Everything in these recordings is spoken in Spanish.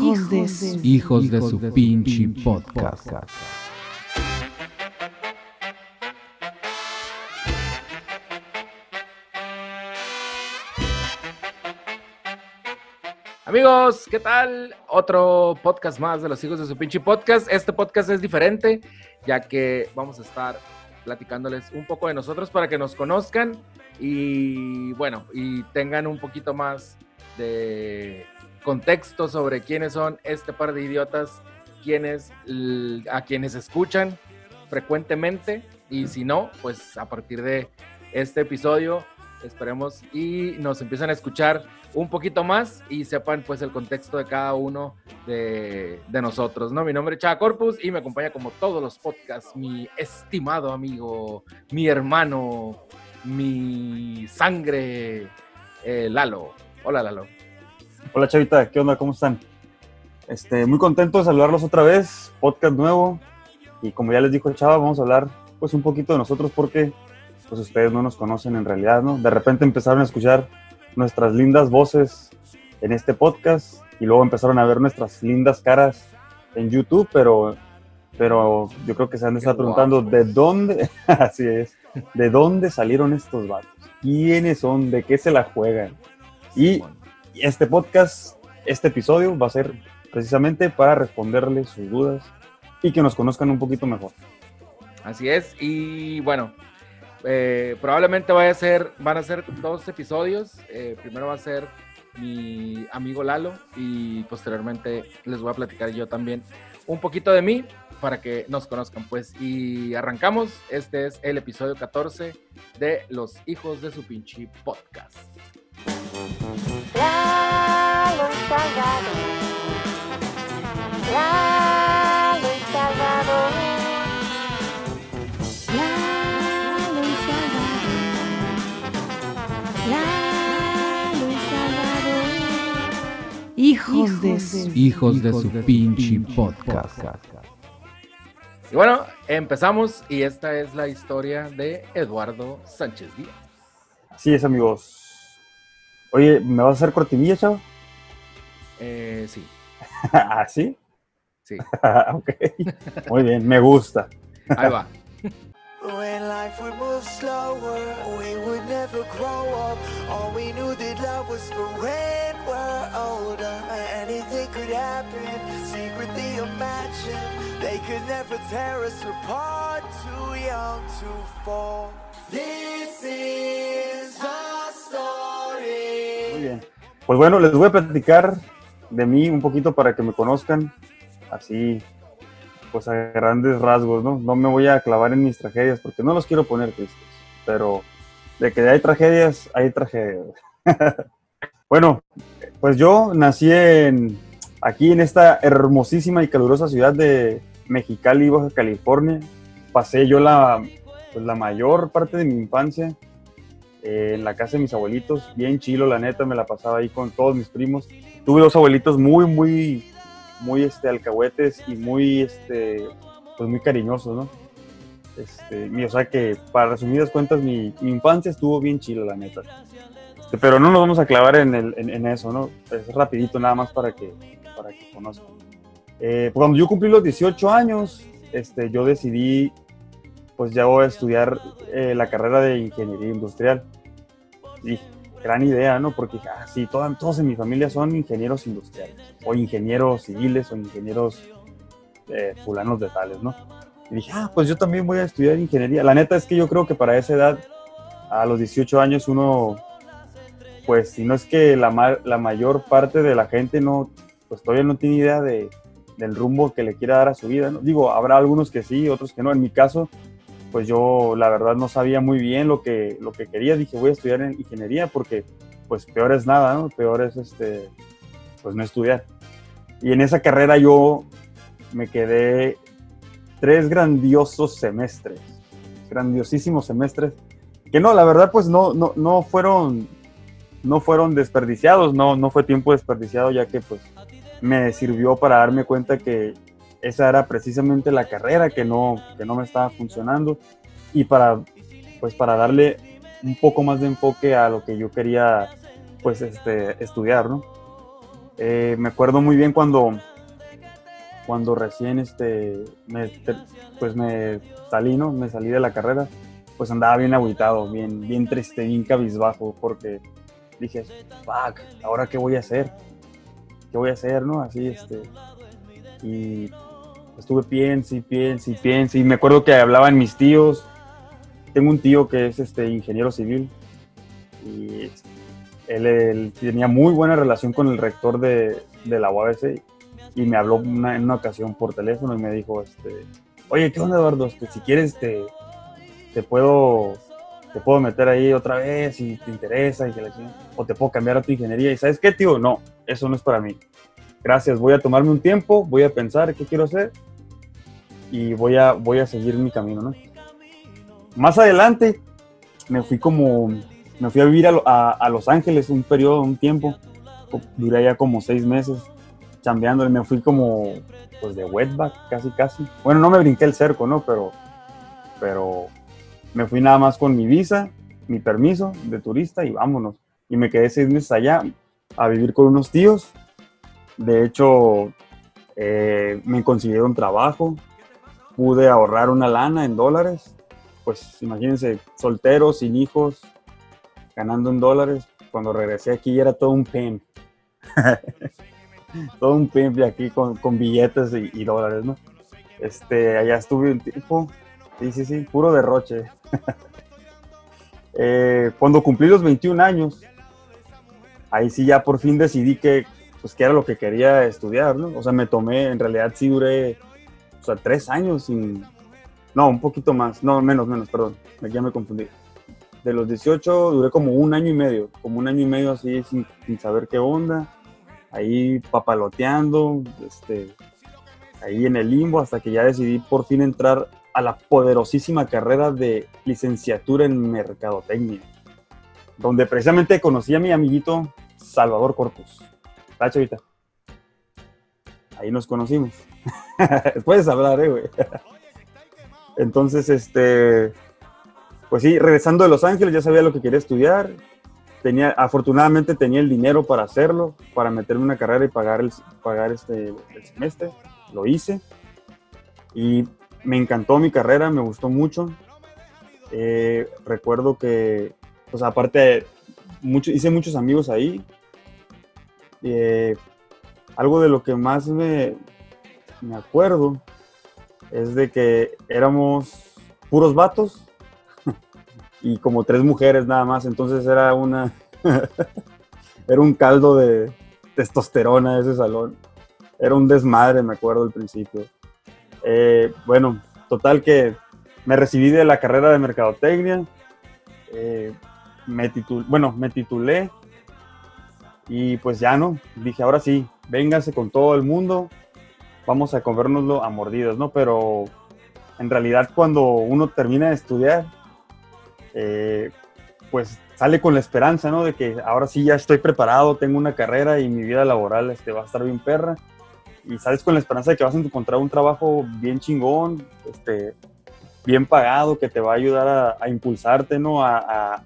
Hijos, de su... Hijos de su pinche podcast. Amigos, ¿qué tal? Otro podcast más de los hijos de su pinche podcast. Este podcast es diferente, ya que vamos a estar platicándoles un poco de nosotros para que nos conozcan y bueno, y tengan un poquito más de contexto sobre quiénes son este par de idiotas, a quienes escuchan frecuentemente y si no, pues a partir de este episodio esperemos y nos empiezan a escuchar un poquito más y sepan pues el contexto de cada uno de, de nosotros, ¿no? Mi nombre es Chava Corpus y me acompaña como todos los podcasts mi estimado amigo, mi hermano, mi sangre, eh, Lalo. Hola Lalo. Hola Chavita, ¿qué onda? ¿Cómo están? Este, muy contento de saludarlos otra vez, podcast nuevo. Y como ya les dijo Chava, vamos a hablar pues un poquito de nosotros porque pues ustedes no nos conocen en realidad, ¿no? De repente empezaron a escuchar nuestras lindas voces en este podcast y luego empezaron a ver nuestras lindas caras en YouTube, pero, pero yo creo que se han estar preguntando guapos. de dónde, así es, de dónde salieron estos vatos, quiénes son, de qué se la juegan. Y este podcast, este episodio va a ser precisamente para responderles sus dudas y que nos conozcan un poquito mejor. Así es, y bueno, eh, probablemente vaya a ser, van a ser dos episodios. Eh, primero va a ser mi amigo Lalo y posteriormente les voy a platicar yo también un poquito de mí para que nos conozcan, pues. Y arrancamos. Este es el episodio 14 de Los Hijos de su pinche podcast. Lalo y Salvador. Lalo y Salvador. Lalo y Salvador. Lalo y Salvador. Hijos, de su... Hijos de su pinche podcast. Y bueno, empezamos y esta es la historia de Eduardo Sánchez Díaz. Así es, amigos. Oye, ¿me vas a hacer cortinilla, chavo? Eh, sí, ¿Ah, sí? sí, ok. Muy bien, me gusta. ahí va. When life would move slower, we would never grow up. All we knew that love was for when we're older. Anything could happen, secretly imagine. They could never tear us apart, too young to fall. This is Pues bueno, les voy a platicar de mí un poquito para que me conozcan así, pues a grandes rasgos, ¿no? No me voy a clavar en mis tragedias porque no los quiero poner tristes, pero de que hay tragedias, hay tragedias. bueno, pues yo nací aquí en esta hermosísima y calurosa ciudad de Mexicali, Baja California. Pasé yo la, pues, la mayor parte de mi infancia eh, en la casa de mis abuelitos, bien chilo, la neta, me la pasaba ahí con todos mis primos. Tuve dos abuelitos muy, muy, muy este, alcahuetes y muy, este, pues muy cariñosos, ¿no? Este, mi- o sea que, para resumidas cuentas, mi, infancia estuvo bien chila, la neta. Este, pero no nos vamos a clavar en, el- en- eso, ¿no? Es rapidito nada más para que, para que conozcan. Eh, cuando yo cumplí los 18 años, este, yo decidí, pues ya voy a estudiar eh, la carrera de ingeniería industrial. Y gran idea, ¿no? Porque dije, ah, sí, todos en mi familia son ingenieros industriales, o ingenieros civiles, o ingenieros eh, fulanos de tales, ¿no? Y dije, ah, pues yo también voy a estudiar ingeniería. La neta es que yo creo que para esa edad, a los 18 años, uno, pues si no es que la, la mayor parte de la gente no, pues todavía no tiene idea de, del rumbo que le quiera dar a su vida, ¿no? Digo, habrá algunos que sí, otros que no. En mi caso, pues yo la verdad no sabía muy bien lo que, lo que quería. Dije, voy a estudiar en ingeniería porque, pues peor es nada, ¿no? Peor es, este, pues no estudiar. Y en esa carrera yo me quedé tres grandiosos semestres, grandiosísimos semestres, que no, la verdad pues no, no, no fueron, no fueron desperdiciados, no, no fue tiempo desperdiciado ya que pues me sirvió para darme cuenta que esa era precisamente la carrera que no, que no me estaba funcionando y para, pues para darle un poco más de enfoque a lo que yo quería pues, este, estudiar, ¿no? Eh, me acuerdo muy bien cuando, cuando recién, este, me, pues me salí, ¿no? Me salí de la carrera, pues andaba bien agüitado, bien, bien triste, bien cabizbajo, porque dije, fuck, ¿ahora qué voy a hacer? ¿Qué voy a hacer, no? Así, este, estuve piense y piense y piense, y me acuerdo que hablaban mis tíos, tengo un tío que es, este, ingeniero civil, y él, tenía muy buena relación con el rector de, de la UABC, y me habló una- en una ocasión por teléfono y me dijo, este, oye, ¿qué onda, Eduardo? Este, si quieres, te, te puedo te puedo meter ahí otra vez si te interesa y que o te puedo cambiar a tu ingeniería y sabes qué tío no eso no es para mí. Gracias voy a tomarme un tiempo voy a pensar qué quiero hacer y voy a voy a seguir mi camino no más adelante me fui como me fui a vivir a, a- a Los Ángeles un periodo un tiempo duré ya como seis meses chambeando y me fui como pues de wetback casi casi bueno no me brinqué el cerco no pero pero me fui nada más con mi visa, mi permiso de turista y vámonos. Y me quedé seis meses allá a vivir con unos tíos. De hecho, eh, me consiguieron trabajo, pude ahorrar una lana en dólares. Pues imagínense, soltero, sin hijos, ganando en dólares. Cuando regresé aquí era todo un pimp. todo un pimp aquí con, con billetes y, y dólares, ¿no? Este, allá estuve un tiempo. Sí, sí, sí, puro derroche. Eh, cuando cumplí los 21 años, ahí sí ya por fin decidí que, pues, que era lo que quería estudiar, ¿no? O sea, me tomé, en realidad sí duré, sea, tres años sin, no, un poquito más, no, menos, menos, perdón, ya me confundí. De los 18 duré como un año y medio, como un año y medio así sin, saber qué onda, ahí papaloteando, este, ahí en el limbo hasta que ya decidí por fin entrar a la poderosísima carrera de licenciatura en mercadotecnia, donde precisamente conocí a mi amiguito Salvador Corpus. ¿Está, chavita? Ahí nos conocimos. Puedes hablar, eh, güey. Entonces, este, pues sí, regresando de Los Ángeles ya sabía lo que quería estudiar. Tenía, afortunadamente tenía el dinero para hacerlo, para meterme en una carrera y pagar el, pagar este, semestre. Lo hice. Y me encantó mi carrera, me gustó mucho. Eh, recuerdo que, pues aparte, mucho, hice muchos amigos ahí. Eh, algo de lo que más me, me acuerdo es de que éramos puros vatos y como tres mujeres nada más, entonces era una era un caldo de testosterona ese salón. Era un desmadre, me acuerdo al principio. Eh, bueno, total que me recibí de la carrera de mercadotecnia. eh, me titul bueno, me titulé y pues ya no. Dije, ahora sí, véngase con todo el mundo. Vamos a comérnoslo a mordidas, ¿no? Pero en realidad cuando uno termina de estudiar, eh, pues sale con la esperanza, ¿no? De que ahora sí ya estoy preparado, tengo una carrera y mi vida laboral este, va a estar bien perra y sales con la esperanza de que vas a encontrar un trabajo bien chingón, este, bien pagado, que te va a ayudar a, impulsarte, ¿no? A,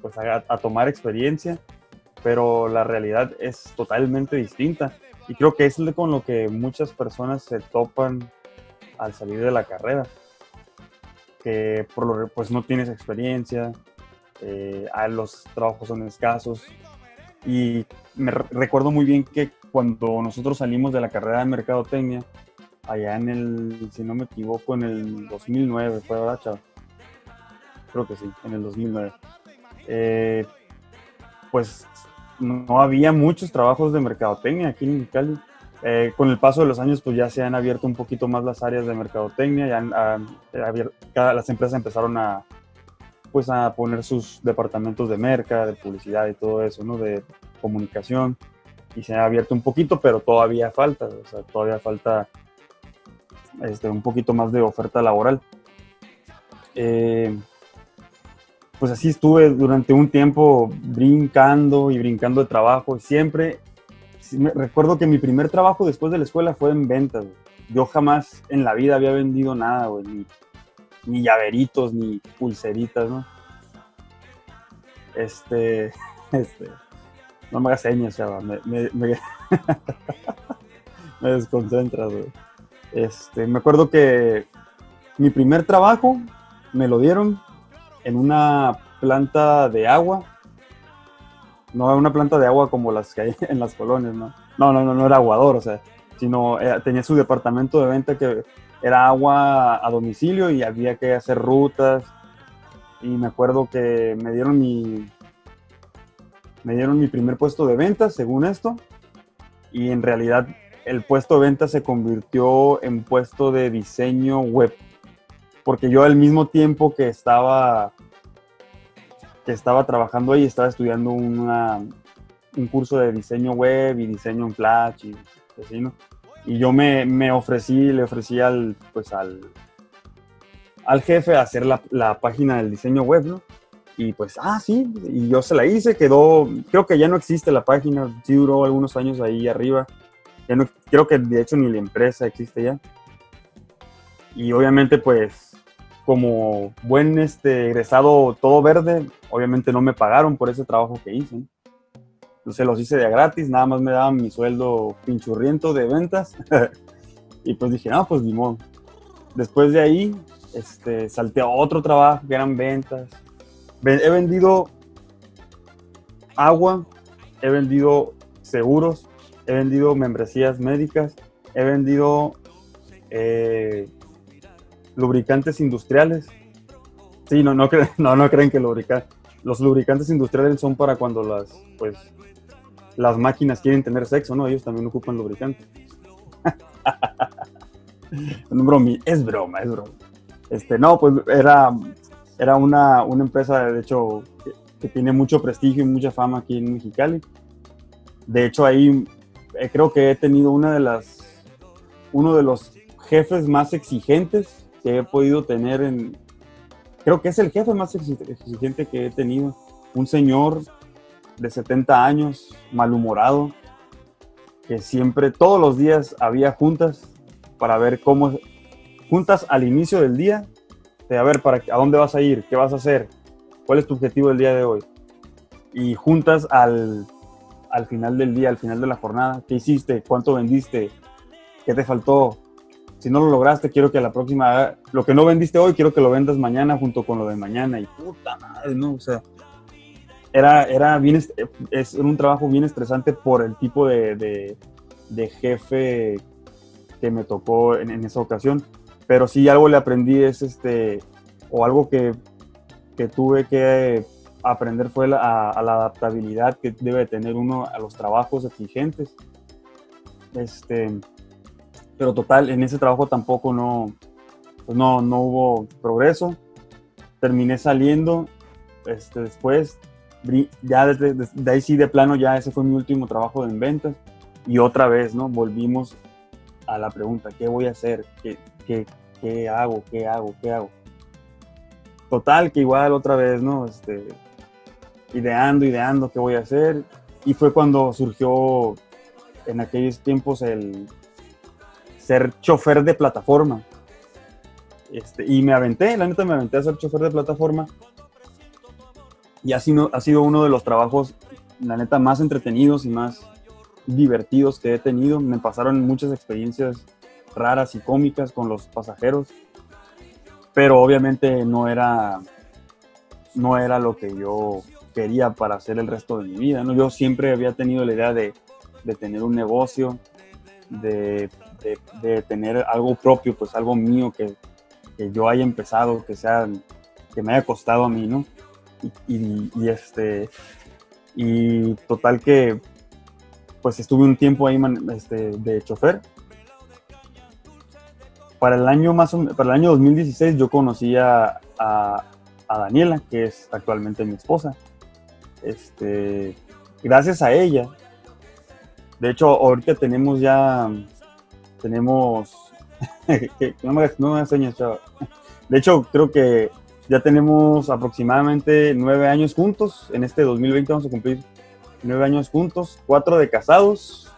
pues a tomar experiencia, pero la realidad es totalmente distinta. Y creo que es con lo que muchas personas se topan al salir de la carrera, que por lo pues no tienes experiencia, eh, los trabajos son escasos, y me re- recuerdo muy bien que cuando nosotros salimos de la carrera de mercadotecnia, allá en el, si no me equivoco, en el 2009, fue verdad, chavo. Creo que sí, en el 2009. Eh, pues no, había muchos trabajos de mercadotecnia aquí en Cali. Eh, con el paso de los años, pues ya se han abierto un poquito más las áreas de mercadotecnia, ya cada- las empresas empezaron a, pues a poner sus departamentos de merca, de publicidad y todo eso, ¿no? De comunicación. Y se ha abierto un poquito, pero todavía falta, o sea, todavía falta este, un poquito más de oferta laboral. Eh, pues así estuve durante un tiempo brincando y brincando de trabajo. Siempre, recuerdo que mi primer trabajo después de la escuela fue en ventas. Yo jamás en la vida había vendido nada, ni, ni llaveritos, ni pulseritas, ¿no? Este, este, no me hagas señas, chava, me, me, me, me desconcentras, güey. Este, me acuerdo que mi primer trabajo me lo dieron en una planta de agua. No una planta de agua como las que hay en las colonias, ¿no? No, no, no, no era aguador, o sea, sino eh, tenía su departamento de venta que era agua a domicilio y había que hacer rutas. Y me acuerdo que me dieron mi, me dieron mi primer puesto de venta, según esto, y en realidad el puesto de venta se convirtió en puesto de diseño web, porque yo al mismo tiempo que estaba que estaba trabajando ahí, estaba estudiando una, un curso de diseño web y diseño en Flash y así, ¿no? Y yo me, me ofrecí, le ofrecí al, pues al, al jefe a hacer la, la página del diseño web, ¿no? Y pues, ah, sí, y yo se la hice, quedó, creo que ya no existe la página, sí duró algunos años ahí arriba, ya no, creo que de hecho ni la empresa existe ya. Y obviamente pues, como buen este, egresado todo verde, obviamente no me pagaron por ese trabajo que hice. Entonces los hice de gratis, nada más me daban mi sueldo pinchurriento de ventas. y pues dije, no, pues ni. Después de ahí, este, salté a otro trabajo que eran ventas. Ve- He vendido agua, he vendido seguros, he vendido membresías médicas, he vendido eh, lubricantes industriales. Sí, no, no, cre- no, no creen que lubricar. Los lubricantes industriales son para cuando las, pues, las máquinas quieren tener sexo, ¿no? Ellos también ocupan lubricante. Bromi- es broma, es broma. Este, no, pues era, era una, una empresa, de hecho, que, que tiene mucho prestigio y mucha fama aquí en Mexicali. De hecho, ahí eh, creo que he tenido una de las, uno de los jefes más exigentes que he podido tener en, creo que es el jefe más exi- exigente que he tenido. Un señor de 70 años, malhumorado, que siempre, todos los días había juntas para ver cómo, juntas al inicio del día, de a ver, para, ¿a dónde vas a ir? ¿Qué vas a hacer? ¿Cuál es tu objetivo del día de hoy? Y juntas al, al final del día, al final de la jornada, ¿qué hiciste? ¿Cuánto vendiste? ¿Qué te faltó? Si no lo lograste, quiero que la próxima, lo que no vendiste hoy, quiero que lo vendas mañana junto con lo de mañana. Y puta madre, ¿no? O sea, era, era, bien, es un trabajo bien estresante por el tipo de, de, de jefe que me tocó en, en esa ocasión. Pero sí algo le aprendí es este, o algo que, que tuve que aprender fue la- a, a la adaptabilidad que debe tener uno a los trabajos exigentes. Este, pero total, en ese trabajo tampoco no, pues no, no hubo progreso. Terminé saliendo este, después, ya desde, des- de ahí sí de plano, ya ese fue mi último trabajo en ventas. Y otra vez, ¿no? Volvimos a la pregunta, ¿qué voy a hacer? ¿Qué, qué, qué hago? ¿Qué hago? ¿Qué hago? Total, que igual otra vez, ¿no? Este, ideando, ideando qué voy a hacer. Y fue cuando surgió en aquellos tiempos el ser chofer de plataforma. Este, y me aventé, la neta me aventé a ser chofer de plataforma. Y ha sido, ha sido uno de los trabajos, la neta, más entretenidos y más divertidos que he tenido. Me pasaron muchas experiencias raras y cómicas con los pasajeros. Pero obviamente no era, no era lo que yo quería para hacer el resto de mi vida. ¿no? Yo siempre había tenido la idea de, de tener un negocio, de, de- tener algo propio, pues algo mío que, que yo haya empezado, que sea, que me haya costado a mí, ¿no? Y, este, y total que, pues estuve un tiempo ahí este, de chofer. Para el año más o para el año 2016 yo conocí a, a- a Daniela, que es actualmente mi esposa. Este, gracias a ella, de hecho, ahorita tenemos ya, tenemos, no me, no me chava. De hecho, creo que ya tenemos aproximadamente nueve años juntos. En este 2020 vamos a cumplir nueve años juntos, cuatro de casados,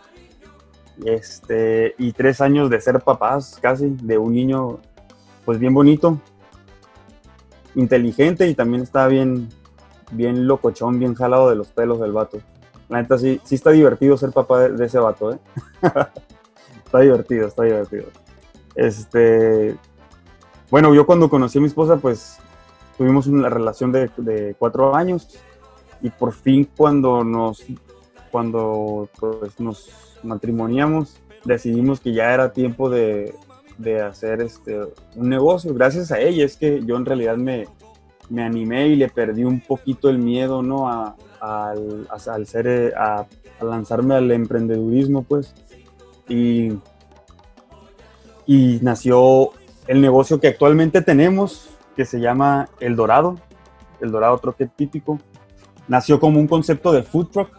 este, y tres años de ser papás casi, de un niño, pues bien bonito, inteligente y también está bien, bien locochón, bien jalado de los pelos del vato. La neta sí, sí está divertido ser papá de, de ese vato, ¿eh? está divertido, está divertido. Este, bueno, yo cuando conocí a mi esposa, pues tuvimos una relación de, de cuatro años y por fin cuando nos, cuando pues, nos matrimoniamos, decidimos que ya era tiempo de, de hacer este, un negocio. Gracias a ella es que yo en realidad me, me animé y le perdí un poquito el miedo, ¿no? A, al, a- al ser, a, a lanzarme al emprendedurismo, pues. Y, y nació el negocio que actualmente tenemos, que se llama El Dorado, El Dorado Troque Típico. Nació como un concepto de food truck.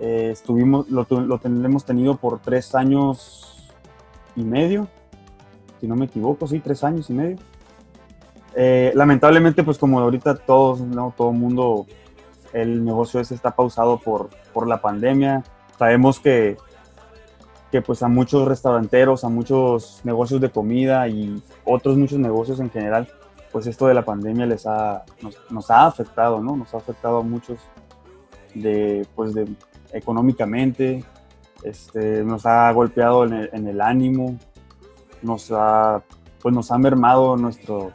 Eh, estuvimos, lo, lo hemos tenido por tres años y medio, si no me equivoco, sí, tres años y medio. Eh, lamentablemente, pues como ahorita todos, ¿no? todo el mundo, el negocio ese está pausado por, por la pandemia. Sabemos que, que pues a muchos restauranteros, a muchos negocios de comida y otros muchos negocios en general, pues esto de la pandemia les ha, nos, ha afectado, ¿no? Nos ha afectado a muchos de, pues de, económicamente, este, nos ha golpeado en el, ánimo, nos ha, pues nos ha mermado nuestro,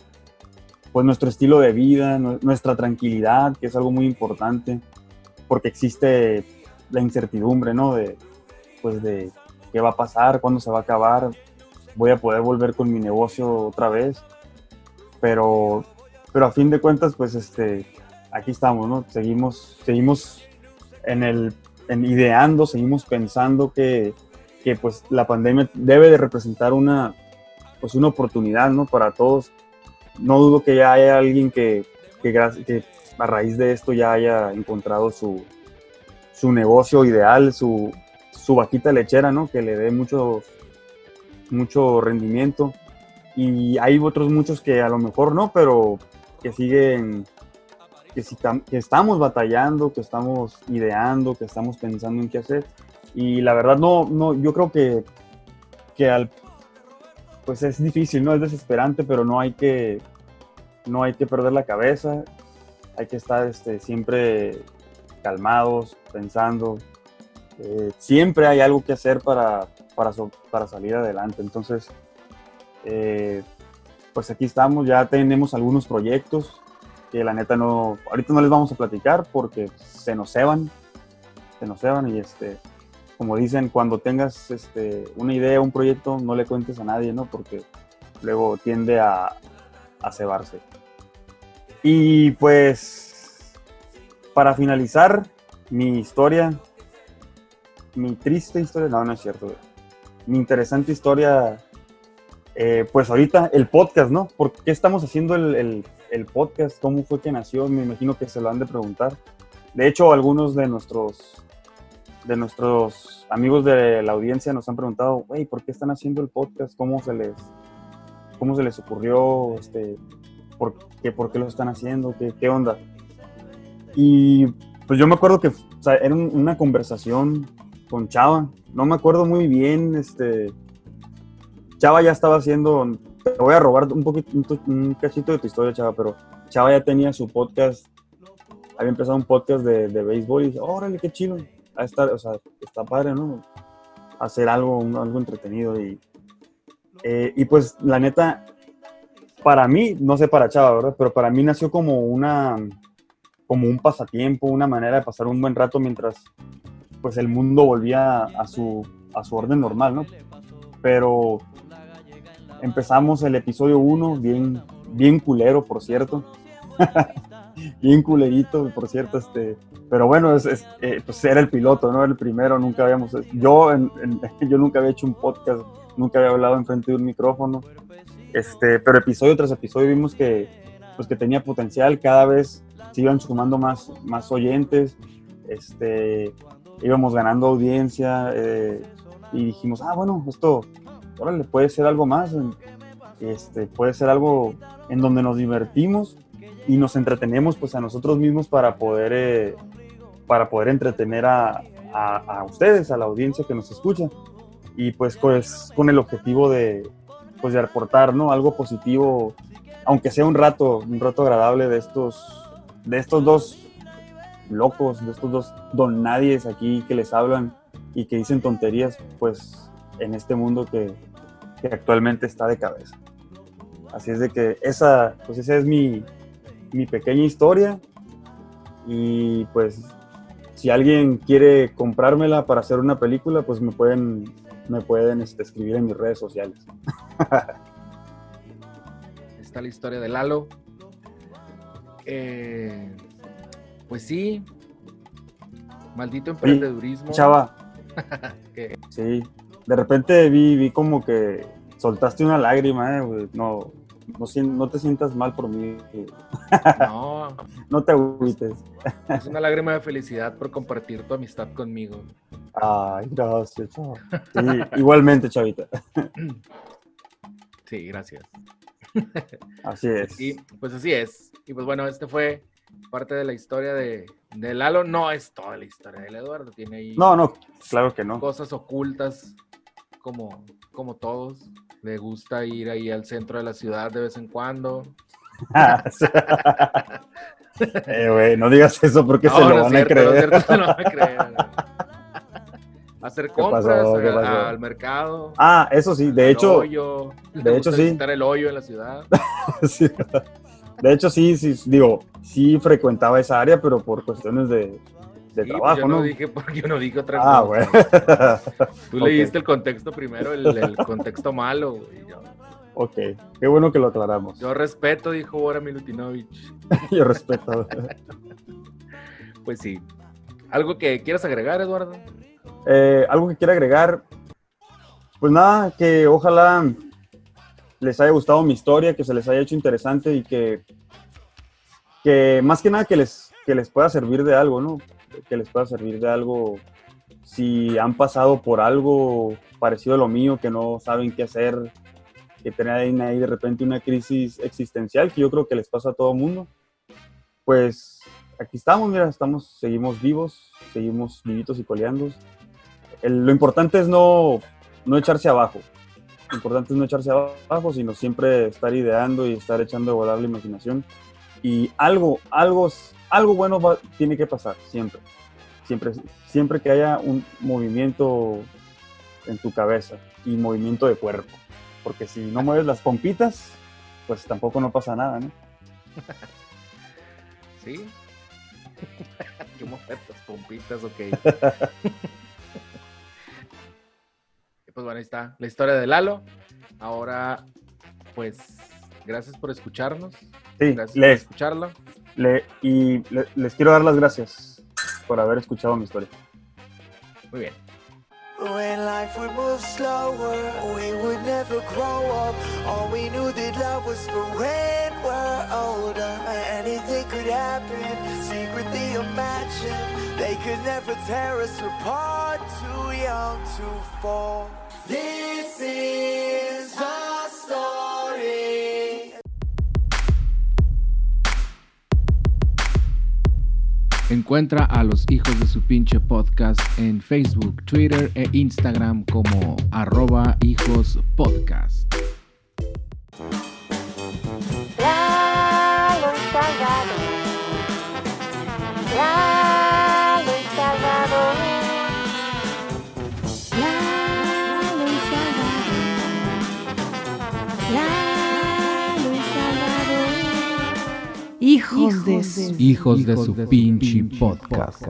pues nuestro estilo de vida, nu- nuestra tranquilidad, que es algo muy importante, porque existe la incertidumbre, ¿no? De, pues de qué va a pasar, cuándo se va a acabar, voy a poder volver con mi negocio otra vez, pero, pero a fin de cuentas, pues este, aquí estamos, ¿no? Seguimos, seguimos en el, en ideando, seguimos pensando que, que pues la pandemia debe de representar una, pues una oportunidad, ¿no? Para todos. No dudo que ya haya alguien que, que, a raíz de esto ya haya encontrado su, su negocio ideal, su, su vaquita lechera, ¿no? Que le dé mucho, mucho rendimiento. Y hay otros muchos que a lo mejor no, pero que siguen, que, si tam- que estamos batallando, que estamos ideando, que estamos pensando en qué hacer. Y la verdad no, no yo creo que, que al, pues es difícil, ¿no? Es desesperante, pero no hay que, no hay que perder la cabeza. Hay que estar este, siempre calmados, pensando. Eh, siempre hay algo que hacer para, para, para salir adelante. Entonces, eh, pues aquí estamos, ya tenemos algunos proyectos que la neta no, ahorita no les vamos a platicar porque se nos ceban, se nos ceban y este, como dicen, cuando tengas este, una idea, un proyecto, no le cuentes a nadie, ¿no? Porque luego tiende a, a cebarse. Y pues, para finalizar mi historia, mi triste historia, no, no es cierto, mi interesante historia, eh, pues ahorita el podcast, ¿no? ¿Por qué estamos haciendo el, el- podcast? ¿Cómo fue que nació? Me imagino que se lo han de preguntar. De hecho, algunos de nuestros, de nuestros amigos de la audiencia nos han preguntado, güey, ¿por qué están haciendo el podcast? ¿Cómo se les, cómo se les ocurrió? Este, ¿por, qué, ¿Por qué lo están haciendo? ¿Qué, qué onda? Y pues yo me acuerdo que o sea, era un- una conversación con Chava. No me acuerdo muy bien, este... Chava ya estaba haciendo... Te voy a robar un poquito, un, cachito de tu historia, Chava, pero Chava ya tenía su podcast, había empezado un podcast de, de béisbol y dije, órale, qué chido. A estar, o sea, está padre, ¿no? Hacer algo, un- algo entretenido y... eh, y pues, la neta, para mí, no sé para Chava, ¿verdad? Pero para mí nació como una como un pasatiempo, una manera de pasar un buen rato mientras pues el mundo volvía a su, a su orden normal, ¿no? Pero empezamos el episodio 1 bien, bien culero, por cierto. bien culerito, por cierto, este, pero bueno, es, es, eh, pues era el piloto, ¿no? El primero, nunca habíamos, yo, yo nunca había hecho un podcast, nunca había hablado enfrente de un micrófono, este, pero episodio tras episodio vimos que, pues que tenía potencial, cada vez se iban sumando más, más oyentes, este, íbamos ganando audiencia eh, y dijimos, ah, bueno, esto, órale, puede ser algo más, este, puede ser algo en donde nos divertimos y nos entretenemos pues a nosotros mismos para poder, eh, para poder entretener a, a, a ustedes, a la audiencia que nos escucha y pues, pues con el objetivo de, pues, de aportar ¿no? algo positivo, aunque sea un rato, un rato agradable de estos de estos dos locos, de estos dos don nadies aquí que les hablan y que dicen tonterías, pues en este mundo que, actualmente está de cabeza. Así es de que esa, pues esa es mi, mi pequeña historia y pues si alguien quiere comprármela para hacer una película, pues me pueden, me pueden este, escribir en mis redes sociales. Está la historia de Lalo. Eh, pues sí. Maldito emprendedurismo. Chava, sí, de repente vi, vi como que soltaste una lágrima, eh. No, no, no te sientas mal por mí, no, no te agüites. es una lágrima de felicidad por compartir tu amistad conmigo. Ay, gracias, chava. Sí, igualmente, chavita. Sí, gracias. Así es. Y pues así es. Y pues bueno, este fue parte de la historia de, de Lalo. No es toda la historia del Eduardo. Tiene ahí No, no, claro que no. cosas ocultas como, como todos. Le gusta ir ahí al centro de la ciudad de vez en cuando. eh, no digas eso porque se lo no van cierto, a creer. No. Hacer compras al mercado. Ah, eso sí, de hecho, hoyo. De hecho, sí. el hoyo en la ciudad. sí. De hecho sí, sí, digo, sí frecuentaba esa área, pero por cuestiones de, de Sí, pues trabajo, yo ¿no? no dije porque yo no dije otra ah, cosa. güey. Tú Ok. leíste el contexto primero, el, el contexto malo. güey. Yo, ok, qué bueno que lo aclaramos. yo respeto, dijo Bora Milutinovich. Yo respeto. Pues sí. ¿Algo que quieras agregar, Eduardo? Eh, algo que quiera agregar, pues nada, que ojalá les haya gustado mi historia, que se les haya hecho interesante y que, que más que nada que les, que les pueda servir de algo, ¿no? Que les pueda servir de algo si han pasado por algo parecido a lo mío, que no saben qué hacer, que tienen ahí de repente una crisis existencial, que yo creo que les pasa a todo mundo. Pues aquí estamos, mira, estamos, seguimos vivos, seguimos vivitos y coleando. El- lo importante es no, no echarse abajo. Importante es no echarse abajo, sino siempre estar ideando y estar echando a volar la imaginación. Y algo, algo, algo bueno va- tiene que pasar, siempre. Siempre, siempre que haya un movimiento en tu cabeza y movimiento de cuerpo. Porque si no mueves las pompitas, pues tampoco no pasa nada, ¿no? Sí. Qué momentos, pompitas, ok. Pues bueno, ahí está la historia de Lalo. Ahora, pues, gracias por escucharnos. Sí, Gracias por les, escucharlo. le- y le- les quiero dar las gracias por haber escuchado mi historia. Muy bien. When life would move slower, we would never grow up. All we knew that love was for when we're older. Anything could happen, secretly imagine. They could never tear us apart, too young to fall. Encuentra a los hijos de su pinche podcast en Facebook, Twitter e Instagram como arroba. Hijos de su Hijos de su pinche podcast.